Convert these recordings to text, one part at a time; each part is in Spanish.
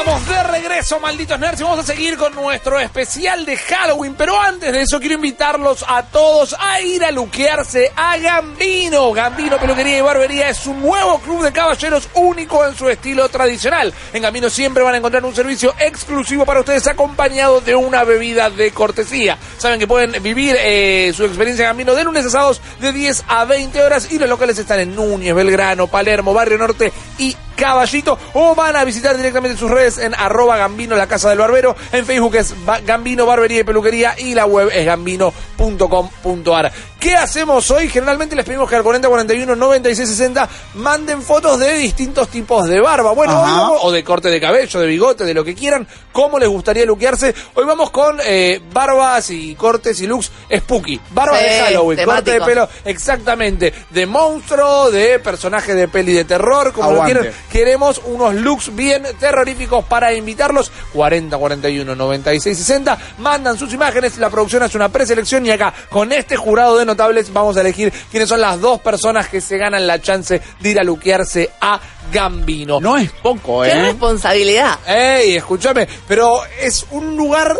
estamos de regreso, malditos nerds, y vamos a seguir con nuestro especial de Halloween. Pero antes de eso, quiero invitarlos a todos a ir a luquearse a Gambino. Gambino Peluquería y Barbería es un nuevo club de caballeros único en su estilo tradicional. En Gambino siempre van a encontrar un servicio exclusivo para ustedes, acompañado de una bebida de cortesía. Saben que pueden vivir eh, su experiencia en Gambino de lunes a sábados de 10 a 20 horas y los locales están en Núñez, Belgrano, Palermo, Barrio Norte y Caballito o van a visitar directamente sus redes en arroba Gambino, la casa del barbero. En Facebook es Gambino Barbería y Peluquería y la web es gambino.com.ar. ¿Qué hacemos hoy? Generalmente les pedimos que al 4041 9660 manden fotos de distintos tipos de barba. Bueno, hoy Ajá. vamos- o de corte de cabello, de bigote, de lo que quieran, cómo les gustaría luquearse. Hoy vamos con eh, barbas y cortes y looks spooky. Barbas Sí, de Halloween, corte de pelo exactamente, de monstruo, de personaje de peli de terror, como Aguante. lo quieran. Queremos unos looks bien terroríficos para invitarlos. 40, 41, 96, 60. Mandan sus imágenes, la producción hace una preselección y acá, con este jurado de notables, vamos a elegir quiénes son las dos personas que se ganan la chance de ir a luquearse a Gambino. No es poco, ¡Qué ¿eh? responsabilidad! Ey, escúchame, pero es un lugar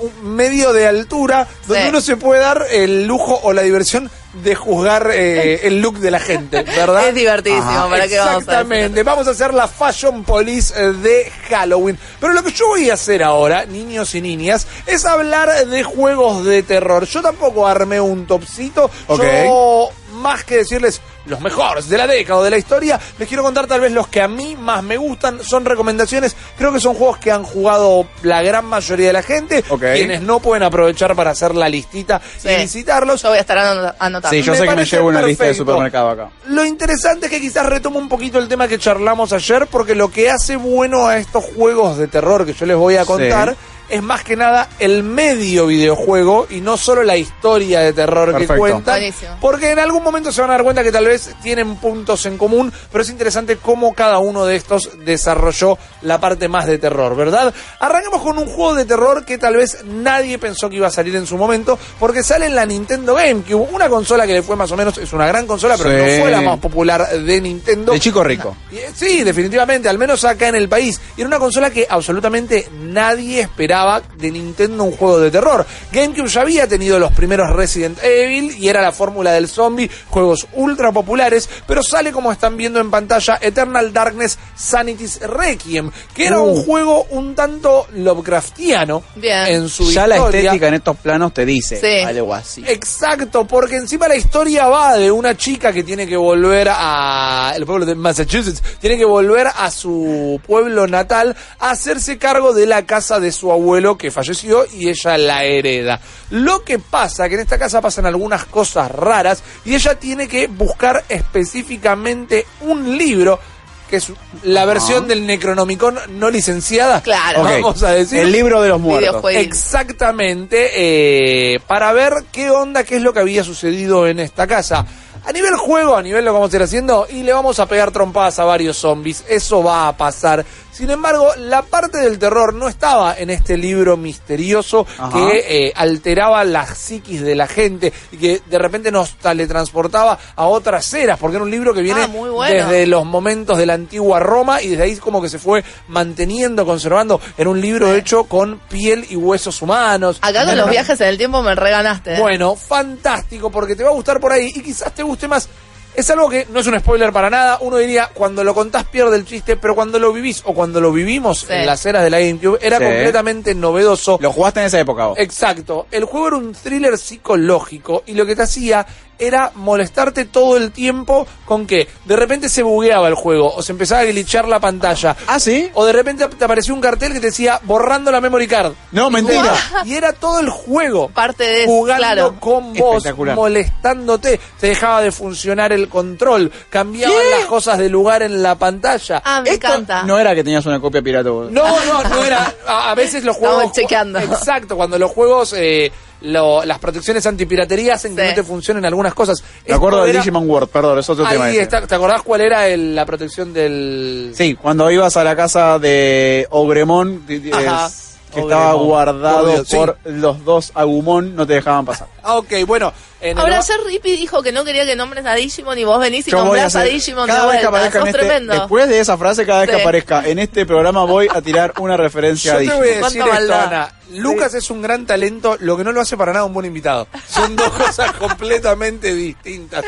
un medio de altura donde Sí. uno se puede dar el lujo o la diversión de juzgar eh, el look de la gente, ¿verdad? Es divertidísimo, Ajá, ¿para qué vamos a Exactamente, vamos a hacer la Fashion Police de Halloween. Pero lo que yo voy a hacer ahora, niños y niñas, es hablar de juegos de terror. Yo tampoco armé un topcito. Ok. Yo, más que decirles los mejores de la década o de la historia, les quiero contar tal vez los que a mí más me gustan. Son recomendaciones. Creo que son juegos que han jugado la gran mayoría de la gente. Quienes no pueden aprovechar para hacer la listita Sí. y visitarlos. Yo voy a estar anot- anotando. Sí, yo Me sé que me llevo una lista de supermercado acá. Lo interesante es que quizás retomo un poquito el tema que charlamos ayer, porque lo que hace bueno a estos juegos de terror que yo les voy a contar es más que nada el medio videojuego y no solo la historia de terror que. Buenísimo. Porque en algún momento se van a dar cuenta que tal vez tienen puntos en común, pero es interesante cómo cada uno de estos desarrolló la parte más de terror, ¿verdad? Arranquemos con un juego de terror que tal vez nadie pensó que iba a salir en su momento, porque sale en la Nintendo GameCube, una consola que le fue más o menos, es una gran consola, pero Sí. no fue la más popular de Nintendo. De chico rico. Eh, Sí, definitivamente, al menos acá en el país. Y era una consola que absolutamente nadie esperaba de Nintendo un juego de terror. GameCube ya había tenido los primeros Resident Evil y era la fórmula del zombie, juegos ultra populares, pero sale como están viendo en pantalla Eternal Darkness Sanity's Requiem, que era Uh. un juego un tanto Lovecraftiano Bien. en su Ya la estética en estos planos te dice Sí. algo así. Exacto, porque encima la historia va de una chica que tiene que volver a el pueblo de Massachusetts, tiene que volver a su pueblo natal a hacerse cargo de la casa de su abuelo que falleció y ella la hereda. Lo que pasa que en esta casa pasan algunas cosas raras y ella tiene que buscar específicamente un libro que es la versión del Necronomicon no licenciada. Claro. Vamos a decir. El libro de los muertos. Exactamente, eh, para ver qué onda, qué es lo que había sucedido en esta casa. A nivel juego, a nivel lo que vamos a ir haciendo, y le vamos a pegar trompadas a varios zombies, eso va a pasar. Sin embargo, la parte del terror no estaba en este libro misterioso Ajá. que eh, alteraba la psiquis de la gente y que de repente nos teletransportaba a otras eras, porque era un libro que viene Ah, bueno. desde los momentos de la antigua Roma y desde ahí como que se fue manteniendo, conservando. Era un libro hecho con piel y huesos humanos. Acá con los viajes en el tiempo me reganaste. ¿eh? Bueno, fantástico, porque te va a gustar por ahí y quizás te guste más. Es algo que no es un spoiler para nada. Uno diría, cuando lo contás pierde el chiste, pero cuando lo vivís o cuando lo vivimos Sí. en las eras de la GameCube, era Sí. completamente novedoso. Lo jugaste en esa época vos. Exacto. El juego era un thriller psicológico y lo que te hacía era molestarte todo el tiempo con que de repente se bugueaba el juego o se empezaba a glitchar la pantalla. ¿Ah, sí? O de repente te apareció un cartel que te decía borrando la memory card. No, mentira. Y era todo el juego Parte de eso, jugando claro. con vos, molestándote. Te dejaba de funcionar el control. Cambiaban las cosas de lugar en la pantalla. Ah, me Esto encanta. no era que tenías una copia pirata vos. No, no, no era. A, a veces los Estamos juegos. chequeando. Exacto, cuando los juegos. eh, lo- las protecciones antipiratería hacen que no te funcionen algunas cosas. Me acuerdo de era- Digimon World, perdón, es otro tema. Ahí ese. está. ¿Te acordás cuál era el- la protección del. Sí, cuando ibas a la casa de Ogremón, Ajá. es- que estaba guardado Por Dios, sí. por los dos Agumon, no te dejaban pasar. Ah, ok, bueno. En el- Ahora ayer Rippy dijo que no quería que nombres a Digimon y vos venís y Yo voy a nombrás a, hacer- Digimon de cada vez que vuelta. aparezca en Sos este, tremendo. después de esa frase, cada vez que Sí. aparezca en este programa voy a tirar una referencia Yo a te Digimon. voy a decir Cuánta esto, maldad. Ana. Lucas es un gran talento, lo que no lo hace para nada un buen invitado. Son dos cosas completamente distintas.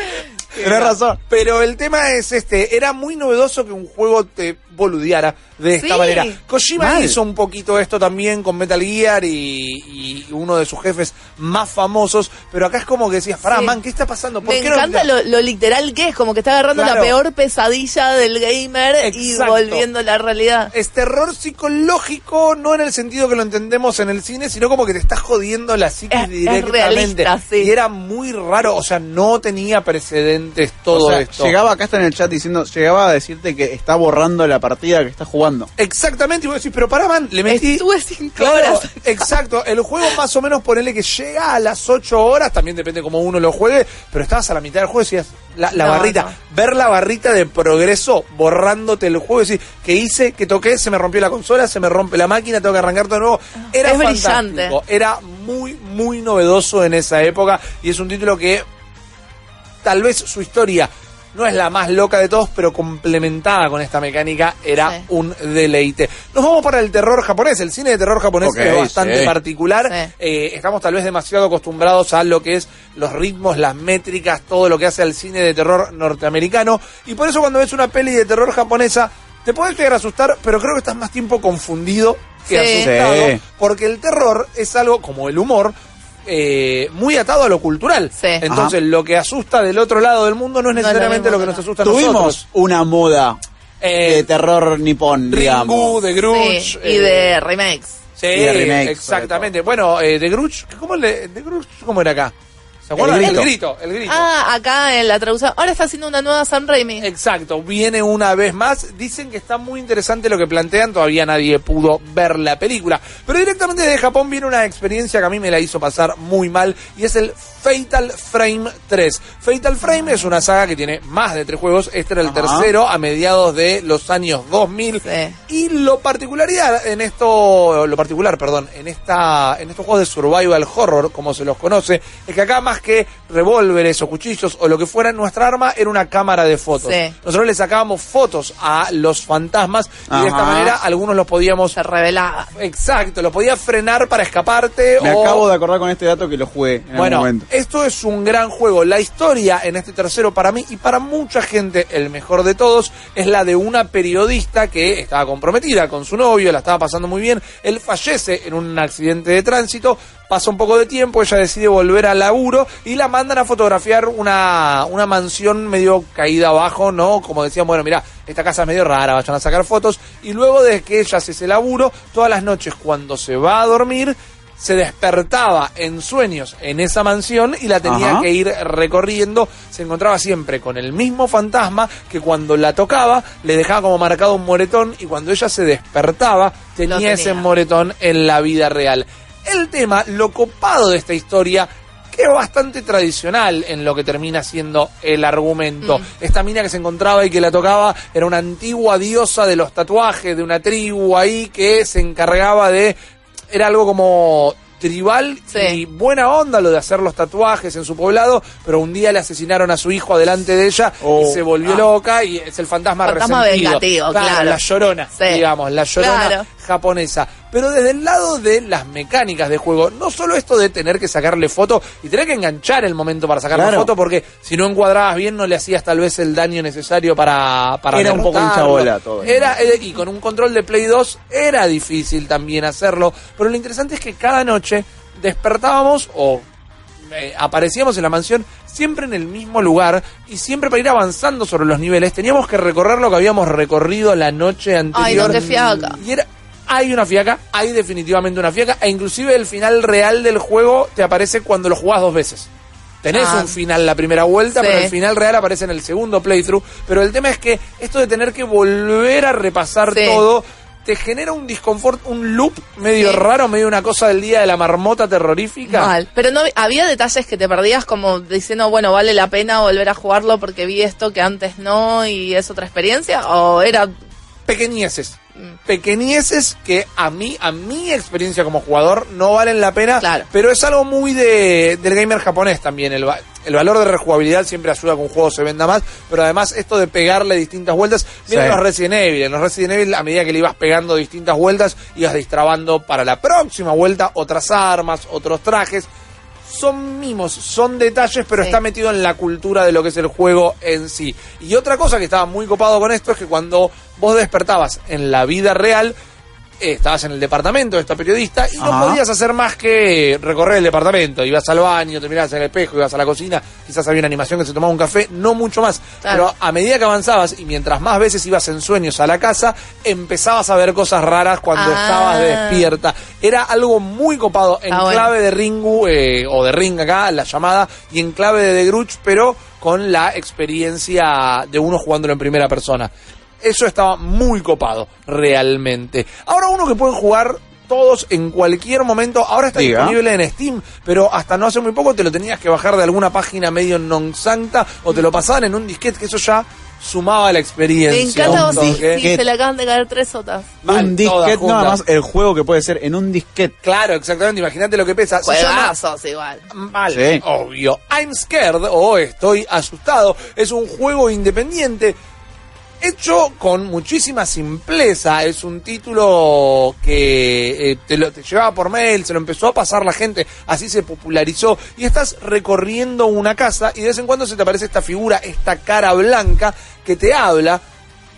Tenés razón. Pero el tema es este, era muy novedoso que un juego te boludeara de esta Sí. manera. Kojima Mal. hizo un poquito esto también con Metal Gear y, y uno de sus jefes más famosos, pero acá es como que decías, pará, Sí. man, ¿qué está pasando? ¿Por Me qué no- encanta lo, lo literal que es, como que está agarrando Claro. la peor pesadilla del gamer y volviendo a la realidad. es terror psicológico, no en el sentido que lo entendemos en el cine, sino como que te estás jodiendo la psiquis Es- es directamente. realista, sí. Y era muy raro, o sea, no tenía precedentes todo O sea, esto. llegaba acá está en el chat diciendo, llegaba a decirte que está borrando la partida que está jugando. Exactamente, y vos decís, pero pará, man, le metí... Estuve cinco Claro, horas. exacto. El juego más o menos ponele que llega a las 8 horas, también depende cómo uno lo juegue, pero estabas a la mitad del juego y decías, la, la No, barrita, no. ver la barrita de progreso borrándote el juego y decir, que hice, que toqué, se me rompió la consola, se me rompe la máquina, tengo que arrancar todo de nuevo. Era Es fantástico, brillante. era muy, muy novedoso en esa época y es un título que tal vez su historia no es la más loca de todos, pero complementada con esta mecánica era Sí. un deleite. Nos vamos para el terror japonés. El cine de terror japonés es bastante sí. particular. Sí. Eh, estamos tal vez demasiado acostumbrados a lo que es los ritmos, las métricas, todo lo que hace al cine de terror norteamericano. Y por eso cuando ves una peli de terror japonesa, te puedes llegar a asustar, pero creo que estás más tiempo confundido que Sí. asustado. Sí. Porque el terror es algo, como el humor, eh, muy atado a lo cultural. Sí. Entonces, lo que asusta del otro lado del mundo no es No es lo necesariamente lo, que nos no. asusta a Tuvimos nosotros. una moda Eh, de terror nipón, Ringu, digamos. de Grudge. Sí, y eh, de remakes. Sí, y de remakes, exactamente. Bueno, eh, de Grudge, ¿cómo le, de Grudge, ¿cómo era acá? ¿Se acuerdan? El El grito. el grito. Ah, acá en la traducción. Ahora está haciendo una nueva Sam Raimi. Exacto, viene una vez más. Dicen que está muy interesante lo que plantean, todavía nadie pudo ver la película. Pero directamente de Japón viene una experiencia que a mí me la hizo pasar muy mal y es el Fatal Frame 3. Fatal Frame es una saga que tiene más de tres juegos, este era el Ajá. tercero a mediados de los años 2000. Sí. Y lo particularidad en esto, lo particular, perdón, en esta, en estos juegos de survival horror, como se los conoce, es que acá más que revólveres o cuchillos o lo que fuera, nuestra arma era una cámara de fotos. Sí. Nosotros le sacábamos fotos a los fantasmas y de esta manera algunos los podíamos, Se revelaba. exacto, los podías frenar para escaparte Me o acabo de acordar con este dato que lo jugué en algún bueno, momento. Esto es un gran juego. La historia en este tercero para mí y para mucha gente, el mejor de todos, es la de una periodista que estaba comprometida con su novio, la estaba pasando muy bien. Él fallece en un accidente de tránsito, pasa un poco de tiempo, ella decide volver al laburo y la mandan a fotografiar una, una mansión medio caída abajo, ¿no? Como decían, bueno, mira, esta casa es medio rara, vayan a sacar fotos. Y luego de que ella hace ese laburo, todas las noches cuando se va a dormir, se despertaba en sueños en esa mansión y la tenía Ajá. que ir recorriendo. Se encontraba siempre con el mismo fantasma que cuando la tocaba le dejaba como marcado un moretón y cuando ella se despertaba tenía, tenía. ese moretón en la vida real. El tema, lo copado de esta historia, que es bastante tradicional en lo que termina siendo el argumento. Mm. Esta mina que se encontraba y que la tocaba era una antigua diosa de los tatuajes, de una tribu ahí que se encargaba de... Era algo como tribal Sí. y buena onda lo de hacer los tatuajes en su poblado, pero un día le asesinaron a su hijo adelante de ella Oh. y se volvió Ah. loca y es el fantasma, Fantasma resentido. vengativo, claro. La llorona, Sí. digamos, la llorona Claro. japonesa. Pero desde el lado de las mecánicas de juego, no solo esto de tener que sacarle foto y tener que enganchar el momento para sacarle Claro. foto, porque si no encuadrabas bien no le hacías tal vez el daño necesario para, para Era un poco hinchabola todo. Era, eh, y con un control de Play 2 era difícil también hacerlo. Pero lo interesante es que cada noche despertábamos o eh, aparecíamos en la mansión siempre en el mismo lugar y siempre para ir avanzando sobre los niveles teníamos que recorrer lo que habíamos recorrido la noche anterior. Ay, no te fiaca. Y era, hay una fiaca, hay definitivamente una fiaca, e inclusive el final real del juego te aparece cuando lo jugás dos veces. Tenés Ah. un final la primera vuelta, Sí. pero el final real aparece en el segundo playthrough. Pero el tema es que esto de tener que volver a repasar Sí. todo te genera un disconfort, un loop medio Sí. raro, medio una cosa del día de la marmota terrorífica. Mal. Pero no había detalles que te perdías como diciendo, bueno, vale la pena volver a jugarlo porque vi esto que antes no y es otra experiencia o era Pequeñeces. Pequeñeces que a mí, a mi experiencia como jugador, no valen la pena. Claro. Pero es algo muy de, del gamer japonés también. El, el valor de rejugabilidad siempre ayuda a que un juego se venda más. Pero además, esto de pegarle distintas vueltas. Miren Sí. los Resident Evil. En los Resident Evil, a medida que le ibas pegando distintas vueltas, ibas distrabando para la próxima vuelta otras armas, otros trajes. Son mimos, son detalles, pero Sí. está metido en la cultura de lo que es el juego en sí. Y otra cosa que estaba muy copado con esto es que cuando vos despertabas en la vida real, estabas en el departamento de esta periodista y no Ajá. podías hacer más que recorrer el departamento. Ibas al baño, te mirabas en el espejo, ibas a la cocina, quizás había una animación que se tomaba un café, no mucho más. Claro. Pero a medida que avanzabas y mientras más veces ibas en sueños a la casa, empezabas a ver cosas raras cuando Ah. estabas despierta. Era algo muy copado en Ah, bueno. clave de Ringu, eh, o de Ring acá, la llamada, y en clave de The Grudge, pero con la experiencia de uno jugándolo en primera persona. Eso estaba muy copado, realmente. Ahora uno que pueden jugar todos en cualquier momento. Ahora está Diga. disponible en Steam, pero hasta no hace muy poco te lo tenías que bajar de alguna página medio non santa o te lo pasaban en un disquete, que eso ya sumaba la experiencia. Me encanta un vos sí, toque. sí, se le acaban de caer tres sotas. Mal, un disquete, nada más el juego que puede ser en un disquete. Claro, exactamente. Imagínate lo que pesa. Juegazos igual. Mal, Sí. obvio. I'm Scared o Estoy Asustado es un juego independiente hecho con muchísima simpleza. Es un título que eh, te, lo, te llevaba por mail, se lo empezó a pasar la gente, así se popularizó. Y estás recorriendo una casa y de vez en cuando se te aparece esta figura, esta cara blanca que te habla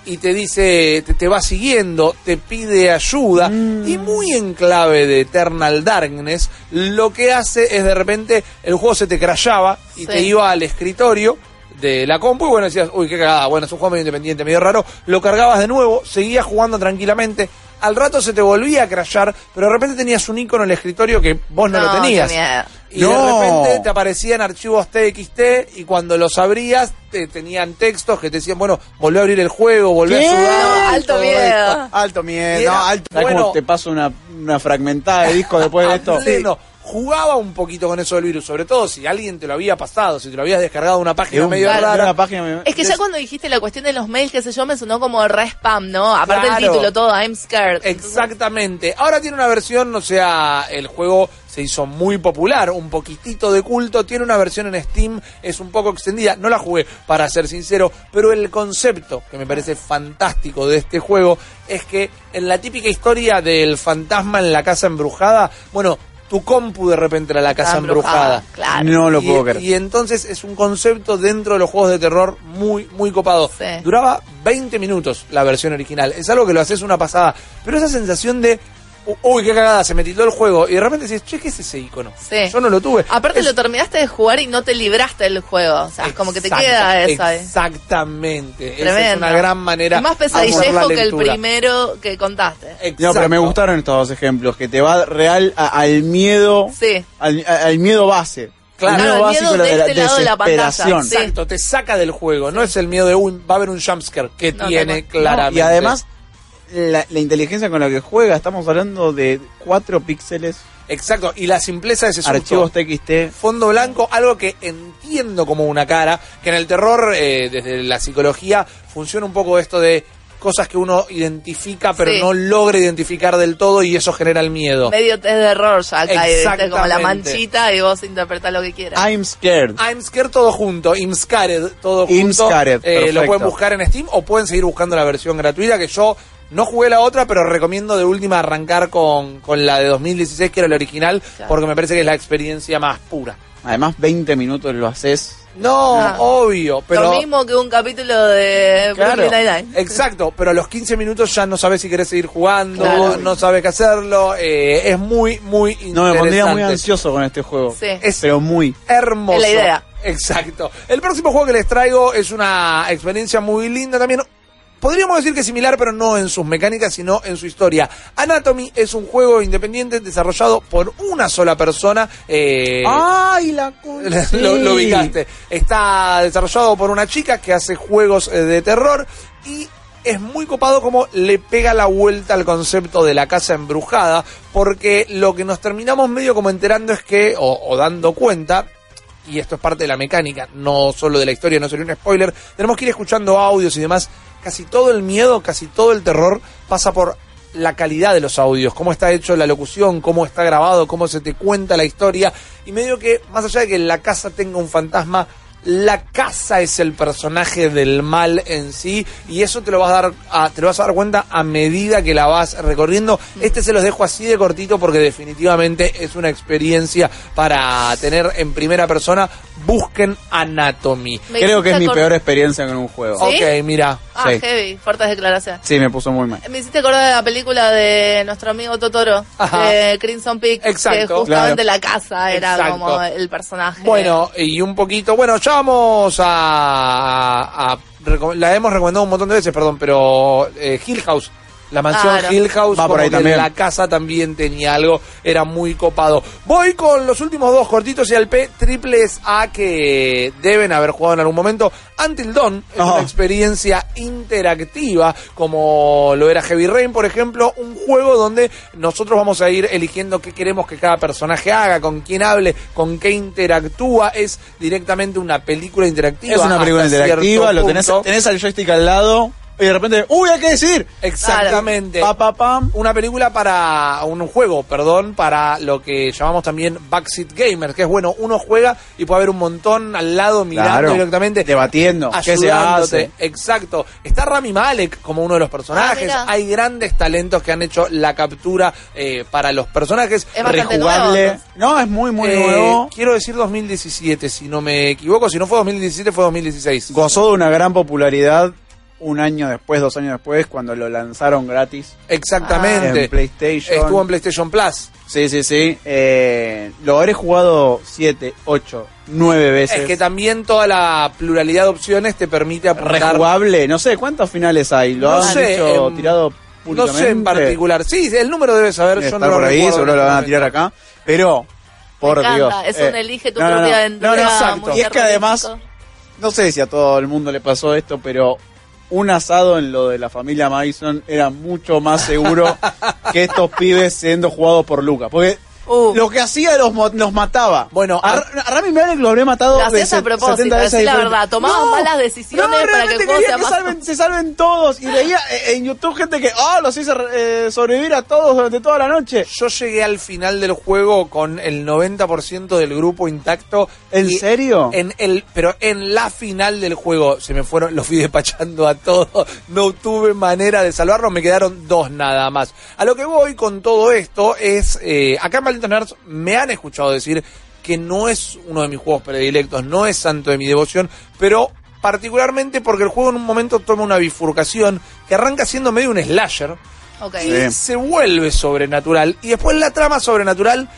y te dice, te, te va siguiendo, te pide ayuda, y muy en clave de Eternal Darkness, lo que hace es de repente el juego se te crashaba y Sí. te iba al escritorio de la compu y bueno, decías, uy, qué cagada, bueno, es un juego medio independiente, medio raro, lo cargabas de nuevo, seguías jugando tranquilamente, al rato se te volvía a crashar, pero de repente tenías un icono en el escritorio que vos no, lo tenías. miedo. Y de repente te aparecían archivos TXT y cuando los abrías te tenían textos que te decían, bueno, volví a abrir el juego, volví ¿Qué? a sudar. No, alto miedo. Alto miedo, alto. ¿Sabes bueno. te paso una, una fragmentada de disco después de esto? pleno. Jugaba un poquito con eso del virus, sobre todo si alguien te lo había pasado, si te lo habías descargado de una página un- medio de rara. una página Es que ya cuando dijiste la cuestión de los mails, qué sé yo, me sonó como re spam, ¿no? Aparte Claro. el título, todo, I'm scared. Exactamente. Ahora tiene una versión, o sea, el juego se hizo muy popular, un poquitito de culto, tiene una versión en Steam, es un poco extendida, no la jugué para ser sincero, pero el concepto que me parece fantástico de este juego es que en la típica historia del fantasma en la casa embrujada, bueno, tu compu de repente era la casa Está embrujada, embrujada. Claro. No lo y, puedo creer. y entonces es un concepto dentro de los juegos de terror muy, muy copado. Sí. Duraba 20 minutos la versión original. Es algo que lo haces una pasada. Pero esa sensación de, "U- uy, qué cagada, se me titó el juego. Y de repente dices, che, ¿qué es ese icono? Sí. Yo no lo tuve. Aparte Es- lo terminaste de jugar y no te libraste del juego. O sea, es como que te Exacto, queda esa. eh. Exactamente. Esa es Tremendo. una gran manera. Es más pesadillejo que el primero que contaste. No, pero me Exacto. gustaron estos dos ejemplos, que te va real a- al miedo, Sí. al, a- al miedo base. Claro, al el miedo básico de de la este lado de la pantalla, sí. Exacto, te saca del juego. No es el miedo de, uy, va a haber un jumpscare que No, tiene No, claramente. y además, la, la inteligencia con la que juega, estamos hablando de 4 píxeles, Exacto, y la simpleza de ese susto. archivos TXT. fondo blanco, algo que entiendo como una cara, que en el terror, eh, desde la psicología, funciona un poco esto de cosas que uno identifica pero Sí. no logra identificar del todo y eso genera el miedo. Medio test de error ya acá, ¿viste? como la manchita y vos interpretás lo que quieras. I'm scared. I'm Scared todo junto, I'm Scared todo I'm junto. Scared, Eh, lo pueden buscar en Steam o pueden seguir buscando la versión gratuita que yo no jugué la otra, pero recomiendo de última arrancar con, con la de 2016 que era la original Claro. porque me parece que es la experiencia más pura. Además, 20 minutos lo haces. No, Ah. obvio, pero... Lo mismo que un capítulo de Claro, exacto, pero a los 15 minutos ya no sabes si querés seguir jugando, Claro. no sabes qué hacerlo, eh, es muy, muy No, me pondría muy interesante. ansioso con este juego. Sí. Es Pero muy. hermoso. Es la idea. Exacto. El próximo juego que les traigo es una experiencia muy linda también. Podríamos decir que es similar, pero no en sus mecánicas, sino en su historia. Anatomy es un juego independiente desarrollado por una sola persona. eh, ¡Ay, la lo, lo ubicaste. Está desarrollado por una chica que hace juegos eh, de terror y es muy copado como le pega la vuelta al concepto de la casa embrujada, porque lo que nos terminamos medio como enterando es que, o, o dando cuenta, y esto es parte de la mecánica, no solo de la historia, no sería un spoiler, tenemos que ir escuchando audios y demás casi todo el miedo, casi todo el terror pasa por la calidad de los audios, cómo está hecho la locución, cómo está grabado, cómo se te cuenta la historia. Y medio que, más allá de que la casa tenga un fantasma, la casa es el personaje del mal en sí y eso te lo vas a dar a, te lo vas a dar cuenta a medida que la vas recorriendo. Este se los dejo así de cortito porque definitivamente es una experiencia para tener en primera persona. Busquen Anatomy. Me Creo que es mi peor experiencia con un juego. ¿Sí? Ok, mira. Ah, Sí. heavy, fuertes declaraciones. Sí, me puso muy mal. Me hiciste acordar de la película de nuestro amigo Totoro, Ajá. de Crimson Peak, Exacto. que justamente Claro. la casa era Exacto. como el personaje. Bueno, y un poquito, bueno, ya vamos a, a reco- la hemos recomendado un montón de veces, perdón, pero eh, Hill House, la mansión Claro. Hill House, Va por ahí que también. la casa también tenía algo, era muy copado. Voy con los últimos dos cortitos y al P, triples A que deben haber jugado en algún momento. Until Dawn es Oh. una experiencia interactiva, como lo era Heavy Rain, por ejemplo, un juego donde nosotros vamos a ir eligiendo qué queremos que cada personaje haga, con quién hable, con qué interactúa. Es directamente una película interactiva. Es una película interactiva, lo tenés, tenés al joystick al lado y de repente, ¡uy, hay que decir! Exactamente. Pa, pa, pam. Una película para un juego, perdón, para lo que llamamos también backseat gamer, que es bueno, uno juega y puede haber un montón al lado mirando Claro. directamente, Debatiendo. ¿Qué se ayudándote. hace? Exacto. Está Rami Malek como uno de los personajes. Ah. Hay grandes talentos que han hecho la captura eh, para los personajes. Es Rejugable. nuevo. No, es muy, muy Eh, nuevo. Quiero decir 2017, si no me equivoco. Si no fue 2017, fue 2016. Gozó de una gran popularidad un año después, dos años después, cuando lo lanzaron gratis Exactamente. en PlayStation. Estuvo en PlayStation Plus. Sí, sí, sí. Eh, lo habré jugado siete, ocho, nueve veces. Es que también toda la pluralidad de opciones te permite apuntar. Rejugable. No sé, ¿cuántos finales hay? ¿Lo No han sé, hecho em, tirado No sé en particular. Sí, el número debe saber. Debe Yo estar no lo ahí, seguro en lo van a tirar acá. Pero, por Dios. es eh, un elige tu no, propia no, aventura. no, no, exacto. muy Y es que además, no sé si a todo el mundo le pasó esto, pero un asado en lo de la familia Mason era mucho más seguro que estos pibes siendo jugados por Lucas. Porque Uh. lo que hacía los, los mataba. Bueno, a, a- Rami Malek lo habría matado Lo hacías de a propósito, 70 veces decí la verdad, tomaba malas decisiones no, para que el realmente juego quería sea que salven- se salven todos. Y veía eh, en YouTube gente que, ah, los hice eh, sobrevivir a todos durante toda la noche. Yo llegué al final del juego con el 90% del grupo intacto. ¿En y serio? En el, pero en la final del juego se me fueron, los fui despachando a todos. No tuve manera de salvarlos, me quedaron dos nada más. A lo que voy con todo esto es, eh, acá en Me han escuchado decir que no es uno de mis juegos predilectos, no es santo de mi devoción, pero particularmente porque el juego en un momento toma una bifurcación que arranca siendo medio un slasher y Sí. se vuelve sobrenatural y después la trama sobrenatural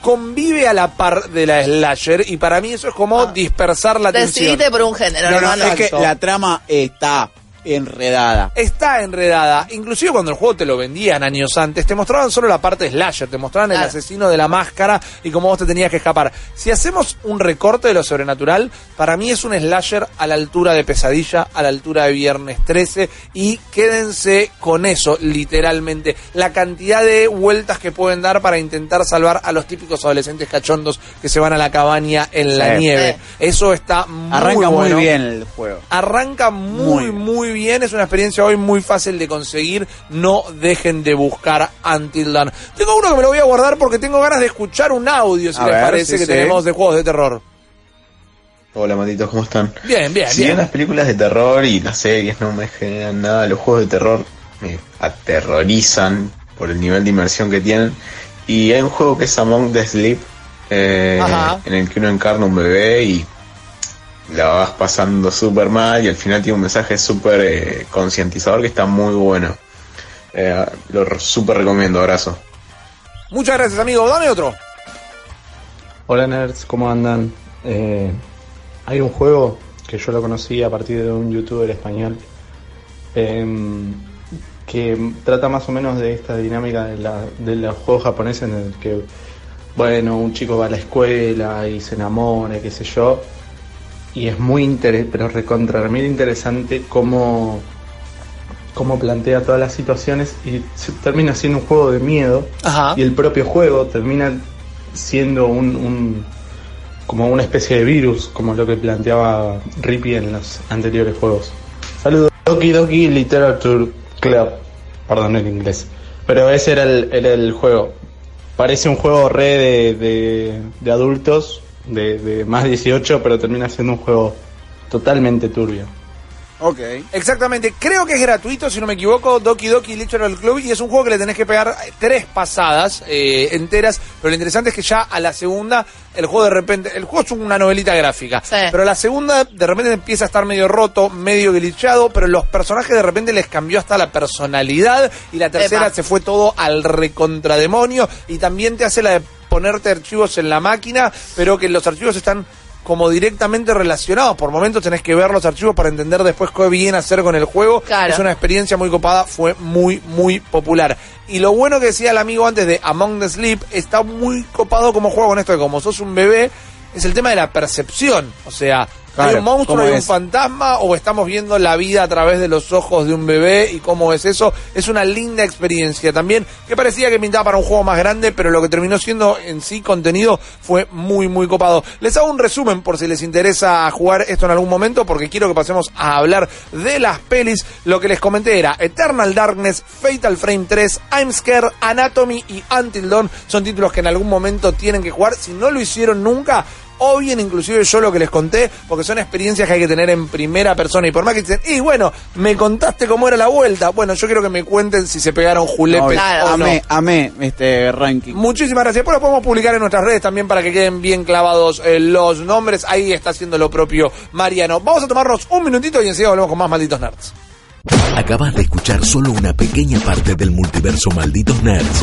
convive a la par de la slasher y para mí eso es como Ah. dispersar la atención. Decidite por un género, No, es que la trama está enredada. Está enredada, inclusive cuando el juego te lo vendían años antes, te mostraban solo la parte slasher, te mostraban el asesino de la máscara y cómo vos te tenías que escapar. Si hacemos un recorte de lo sobrenatural, para mí es un slasher a la altura de Pesadilla, a la altura de Viernes 13 y quédense con eso, literalmente. La cantidad de vueltas que pueden dar para intentar salvar a los típicos adolescentes cachondos que se van a la cabaña en la Sí. nieve. Eso está muy Arranca muy bien el juego. Arranca muy, Muy muy bien. Es una experiencia hoy muy fácil de conseguir. No dejen de buscar Until Dawn. Tengo uno que me lo voy a guardar porque tengo ganas de escuchar un audio, si A les ver, parece, sí, que sí. tenemos de juegos de terror. Hola malditos, ¿cómo están? Bien, bien, si bien bien. las películas de terror y las series no me generan nada, los juegos de terror me aterrorizan por el nivel de inmersión que tienen. Y hay un juego que es Among the Sleep, eh, en el que uno encarna un bebé y la vas pasando súper mal y al final tiene un mensaje súper eh, concientizador que está muy bueno. Eh, lo súper recomiendo, abrazo. Muchas gracias, amigo. Dame otro. Hola nerds, ¿cómo andan? Eh, hay un juego que yo lo conocí a partir de un youtuber español em, que trata más o menos de esta dinámica de, la- de los juegos japoneses en el que, bueno, un chico va a la escuela y se enamora, y qué sé yo, y es muy interesante, pero recontra, interesante cómo, cómo plantea todas las situaciones y se termina siendo un juego de miedo Ajá. y el propio juego termina siendo un, un- como una especie de virus, como lo que planteaba Rippy en los anteriores juegos. Saludos. Doki Doki Literature Club. Perdón el inglés. Pero ese era el, era el juego. Parece un juego re de, de, de adultos, de, más 18, pero termina siendo un juego totalmente turbio. Ok. Exactamente, creo que es gratuito, si no me equivoco, Doki Doki Literal Club, y es un juego que le tenés que pegar tres pasadas eh, enteras, pero lo interesante es que ya a la segunda, el juego de repente, el juego es una novelita gráfica, Sí. pero la segunda de repente empieza a estar medio roto, medio glitchado, pero los personajes de repente les cambió hasta la personalidad, y la tercera Epa. se fue todo al recontrademonio, y también te hace la de ponerte archivos en la máquina, pero que los archivos están como directamente relacionados. Por momentos tenés que ver los archivos para entender después qué viene a hacer con el juego. Claro. Es una experiencia muy copada, fue muy, muy popular. Y lo bueno que decía el amigo antes de Among the Sleep, está muy copado como juego con esto de como sos un bebé, es el tema de la percepción. O sea, ¿hay un monstruo, ¿cómo hay un fantasma o estamos viendo la vida a través de los ojos de un bebé y cómo es eso? Es una linda experiencia también, que parecía que pintaba para un juego más grande, pero lo que terminó siendo en sí contenido fue muy, muy copado. Les hago un resumen por si les interesa jugar esto en algún momento, porque quiero que pasemos a hablar de las pelis. Lo que les comenté era Eternal Darkness, Fatal Frame 3, I'm Scared, Anatomy y Until Dawn. Son títulos que en algún momento tienen que jugar. Si no lo hicieron nunca, o bien inclusive yo lo que les conté, porque son experiencias que hay que tener en primera persona. Y por más que dicen, y bueno, me contaste cómo era la vuelta. Bueno, yo quiero que me cuenten si se pegaron julepes Claro. o no. amé, amé este ranking. Muchísimas gracias. Después lo podemos publicar en nuestras redes también para que queden bien clavados eh, los nombres. Ahí está haciendo lo propio Mariano. Vamos a tomarnos un minutito y enseguida volvemos con más malditos nerds. Acabas de escuchar solo una pequeña parte del multiverso Malditos Nerds.